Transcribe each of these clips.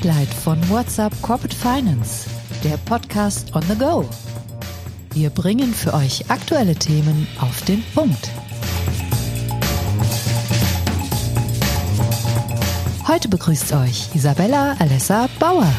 Spotlight von WhatsApp Corporate Finance, der Podcast on the go. Wir bringen für euch aktuelle Themen auf den Punkt. Heute begrüßt euch Isabella Alessa Bauer.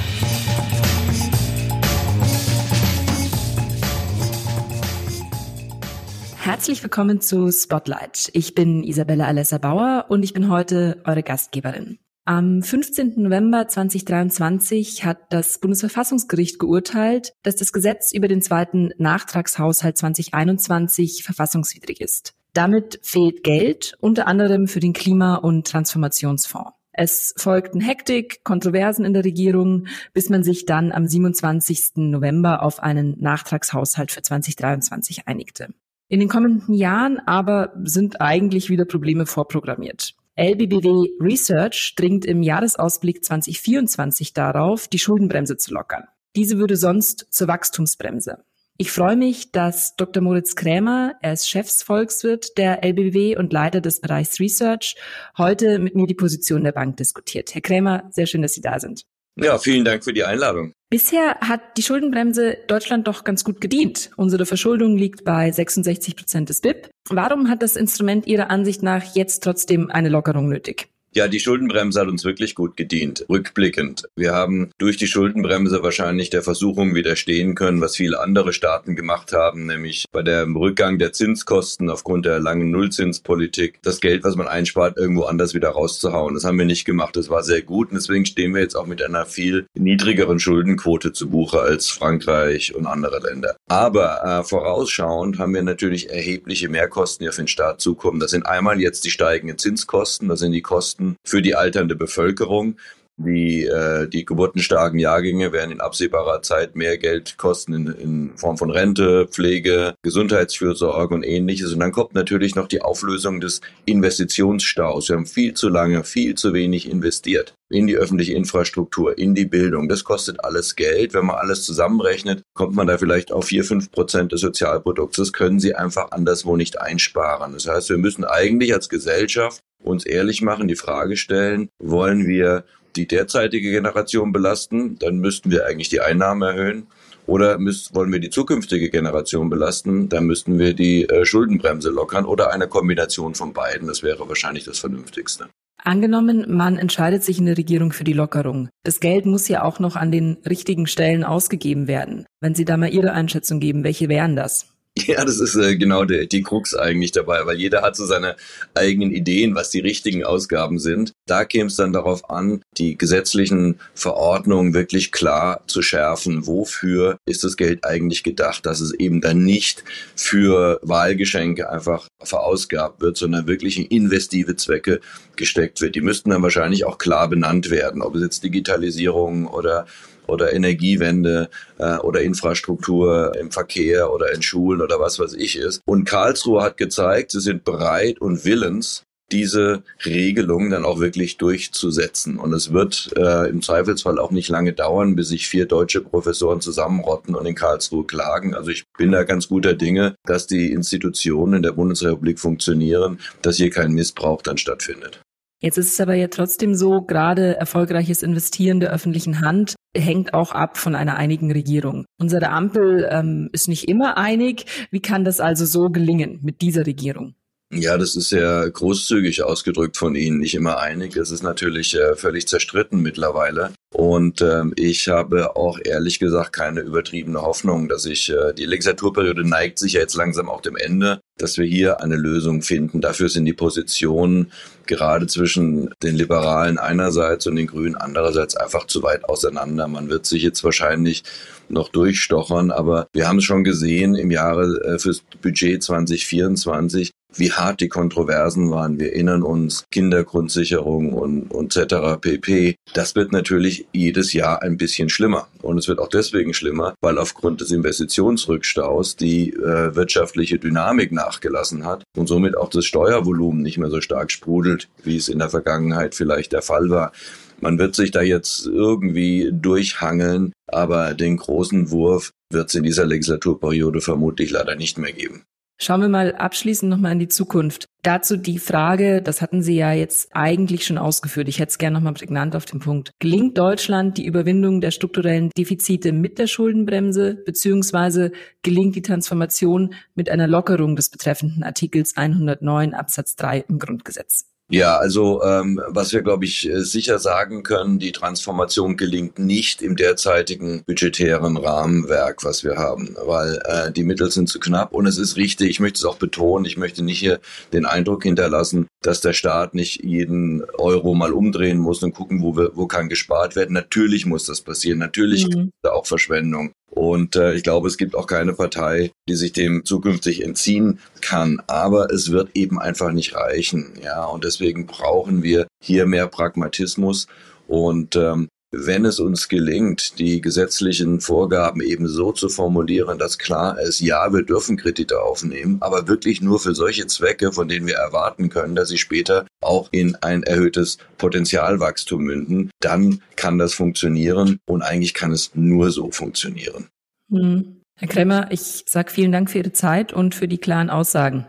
Herzlich willkommen zu Spotlight. Ich bin Isabella Alessa Bauer und ich bin heute eure Gastgeberin. Am 15. November 2023 hat das Bundesverfassungsgericht geurteilt, dass das Gesetz über den zweiten Nachtragshaushalt 2021 verfassungswidrig ist. Damit fehlt Geld, unter anderem für den Klima- und Transformationsfonds. Es folgten Hektik, Kontroversen in der Regierung, bis man sich dann am 27. November auf einen Nachtragshaushalt für 2023 einigte. In den kommenden Jahren aber sind eigentlich wieder Probleme vorprogrammiert. LBBW Research dringt im Jahresausblick 2024 darauf, die Schuldenbremse zu lockern. Diese würde sonst zur Wachstumsbremse. Ich freue mich, dass Dr. Moritz Krämer, er ist Chefsvolkswirt der LBBW und Leiter des Bereichs Research, heute mit mir die Position der Bank diskutiert. Herr Krämer, sehr schön, dass Sie da sind. Ja, vielen Dank für die Einladung. Bisher hat die Schuldenbremse Deutschland doch ganz gut gedient. Unsere Verschuldung liegt bei 66 Prozent des BIP. Warum hat das Instrument Ihrer Ansicht nach jetzt trotzdem eine Lockerung nötig? Ja, die Schuldenbremse hat uns wirklich gut gedient, rückblickend. Wir haben durch die Schuldenbremse wahrscheinlich der Versuchung widerstehen können, was viele andere Staaten gemacht haben, nämlich bei dem Rückgang der Zinskosten aufgrund der langen Nullzinspolitik das Geld, was man einspart, irgendwo anders wieder rauszuhauen. Das haben wir nicht gemacht. Das war sehr gut und deswegen stehen wir jetzt auch mit einer viel niedrigeren Schuldenquote zu Buche als Frankreich und andere Länder. Aber äh, vorausschauend haben wir natürlich erhebliche Mehrkosten, die auf den Staat zukommen. Das sind einmal jetzt die steigenden Zinskosten, das sind die Kosten Kosten für die alternde Bevölkerung. Die, äh, die geburtenstarken Jahrgänge werden in absehbarer Zeit mehr Geld kosten in, in Form von Rente, Pflege, Gesundheitsfürsorge und ähnliches. Und dann kommt natürlich noch die Auflösung des Investitionsstaus. Wir haben viel zu lange, viel zu wenig investiert in die öffentliche Infrastruktur, in die Bildung. Das kostet alles Geld. Wenn man alles zusammenrechnet, kommt man da vielleicht auf vier fünf Prozent des Sozialprodukts. Das können Sie einfach anderswo nicht einsparen. Das heißt, wir müssen eigentlich als Gesellschaft uns ehrlich machen, die Frage stellen, wollen wir die derzeitige Generation belasten, dann müssten wir eigentlich die Einnahmen erhöhen. Oder müssen, wollen wir die zukünftige Generation belasten, dann müssten wir die äh, Schuldenbremse lockern oder eine Kombination von beiden. Das wäre wahrscheinlich das Vernünftigste. Angenommen, man entscheidet sich in der Regierung für die Lockerung. Das Geld muss ja auch noch an den richtigen Stellen ausgegeben werden. Wenn Sie da mal Ihre Einschätzung geben, welche wären das? Ja, das ist äh, genau die, die Krux eigentlich dabei, weil jeder hat so seine eigenen Ideen, was die richtigen Ausgaben sind. Da käme es dann darauf an, die gesetzlichen Verordnungen wirklich klar zu schärfen. Wofür ist das Geld eigentlich gedacht, dass es eben dann nicht für Wahlgeschenke einfach verausgabt wird, sondern wirklich in investive Zwecke gesteckt wird. Die müssten dann wahrscheinlich auch klar benannt werden, ob es jetzt Digitalisierung oder oder Energiewende äh, oder Infrastruktur im Verkehr oder in Schulen oder was weiß ich ist. Und Karlsruhe hat gezeigt, sie sind bereit und willens, diese Regelung dann auch wirklich durchzusetzen. Und es wird äh, im Zweifelsfall auch nicht lange dauern, bis sich vier deutsche Professoren zusammenrotten und in Karlsruhe klagen. Also ich bin da ganz guter Dinge, dass die Institutionen in der Bundesrepublik funktionieren, dass hier kein Missbrauch dann stattfindet. Jetzt ist es aber ja trotzdem so, gerade erfolgreiches Investieren der öffentlichen Hand hängt auch ab von einer einigen Regierung. Unsere Ampel ähm, ist nicht immer einig. Wie kann das also so gelingen mit dieser Regierung? Ja, das ist sehr großzügig ausgedrückt von Ihnen, nicht immer einig. Es ist natürlich äh, völlig zerstritten mittlerweile. Und ähm, ich habe auch ehrlich gesagt keine übertriebene Hoffnung, dass ich, äh, die Legislaturperiode neigt sich ja jetzt langsam auch dem Ende, dass wir hier eine Lösung finden. Dafür sind die Positionen gerade zwischen den Liberalen einerseits und den Grünen andererseits einfach zu weit auseinander. Man wird sich jetzt wahrscheinlich noch durchstochern, aber wir haben es schon gesehen im Jahre äh, fürs Budget 2024, wie hart die Kontroversen waren. Wir erinnern uns Kindergrundsicherung und, und etc. pp. Das wird natürlich jedes Jahr ein bisschen schlimmer. Und es wird auch deswegen schlimmer, weil aufgrund des Investitionsrückstaus die äh, wirtschaftliche Dynamik nachgelassen hat und somit auch das Steuervolumen nicht mehr so stark sprudelt, wie es in der Vergangenheit vielleicht der Fall war. Man wird sich da jetzt irgendwie durchhangeln, aber den großen Wurf wird es in dieser Legislaturperiode vermutlich leider nicht mehr geben. Schauen wir mal abschließend nochmal in die Zukunft. Dazu die Frage, das hatten Sie ja jetzt eigentlich schon ausgeführt. Ich hätte es gerne nochmal prägnant auf den Punkt. Gelingt Deutschland die Überwindung der strukturellen Defizite mit der Schuldenbremse, beziehungsweise gelingt die Transformation mit einer Lockerung des betreffenden Artikels 109 Absatz 3 im Grundgesetz? Ja, also ähm, was wir, glaube ich, äh, sicher sagen können, die Transformation gelingt nicht im derzeitigen budgetären Rahmenwerk, was wir haben, weil äh, die Mittel sind zu knapp und es ist richtig, ich möchte es auch betonen, ich möchte nicht hier den Eindruck hinterlassen, dass der Staat nicht jeden Euro mal umdrehen muss und gucken, wo, wir, wo kann gespart werden. Natürlich muss das passieren, natürlich mhm. gibt es auch Verschwendung. Und äh, ich glaube, es gibt auch keine Partei, die sich dem zukünftig entziehen kann. Aber es wird eben einfach nicht reichen. Ja, und deswegen brauchen wir hier mehr Pragmatismus. Und ähm, wenn es uns gelingt, die gesetzlichen Vorgaben eben so zu formulieren, dass klar ist, ja, wir dürfen Kredite aufnehmen, aber wirklich nur für solche Zwecke, von denen wir erwarten können, dass sie später auch in ein erhöhtes Potenzialwachstum münden, dann kann das funktionieren und eigentlich kann es nur so funktionieren. Hm. Herr Kremmer, ich sage vielen Dank für Ihre Zeit und für die klaren Aussagen.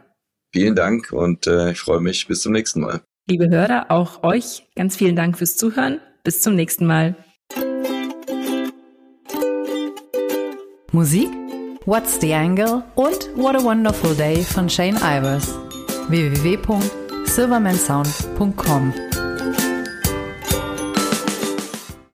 Vielen Dank und äh, ich freue mich. Bis zum nächsten Mal. Liebe Hörer, auch euch ganz vielen Dank fürs Zuhören. Bis zum nächsten Mal. Musik What's the Angle und What a Wonderful Day von Shane Ivers. www.silvermansound.com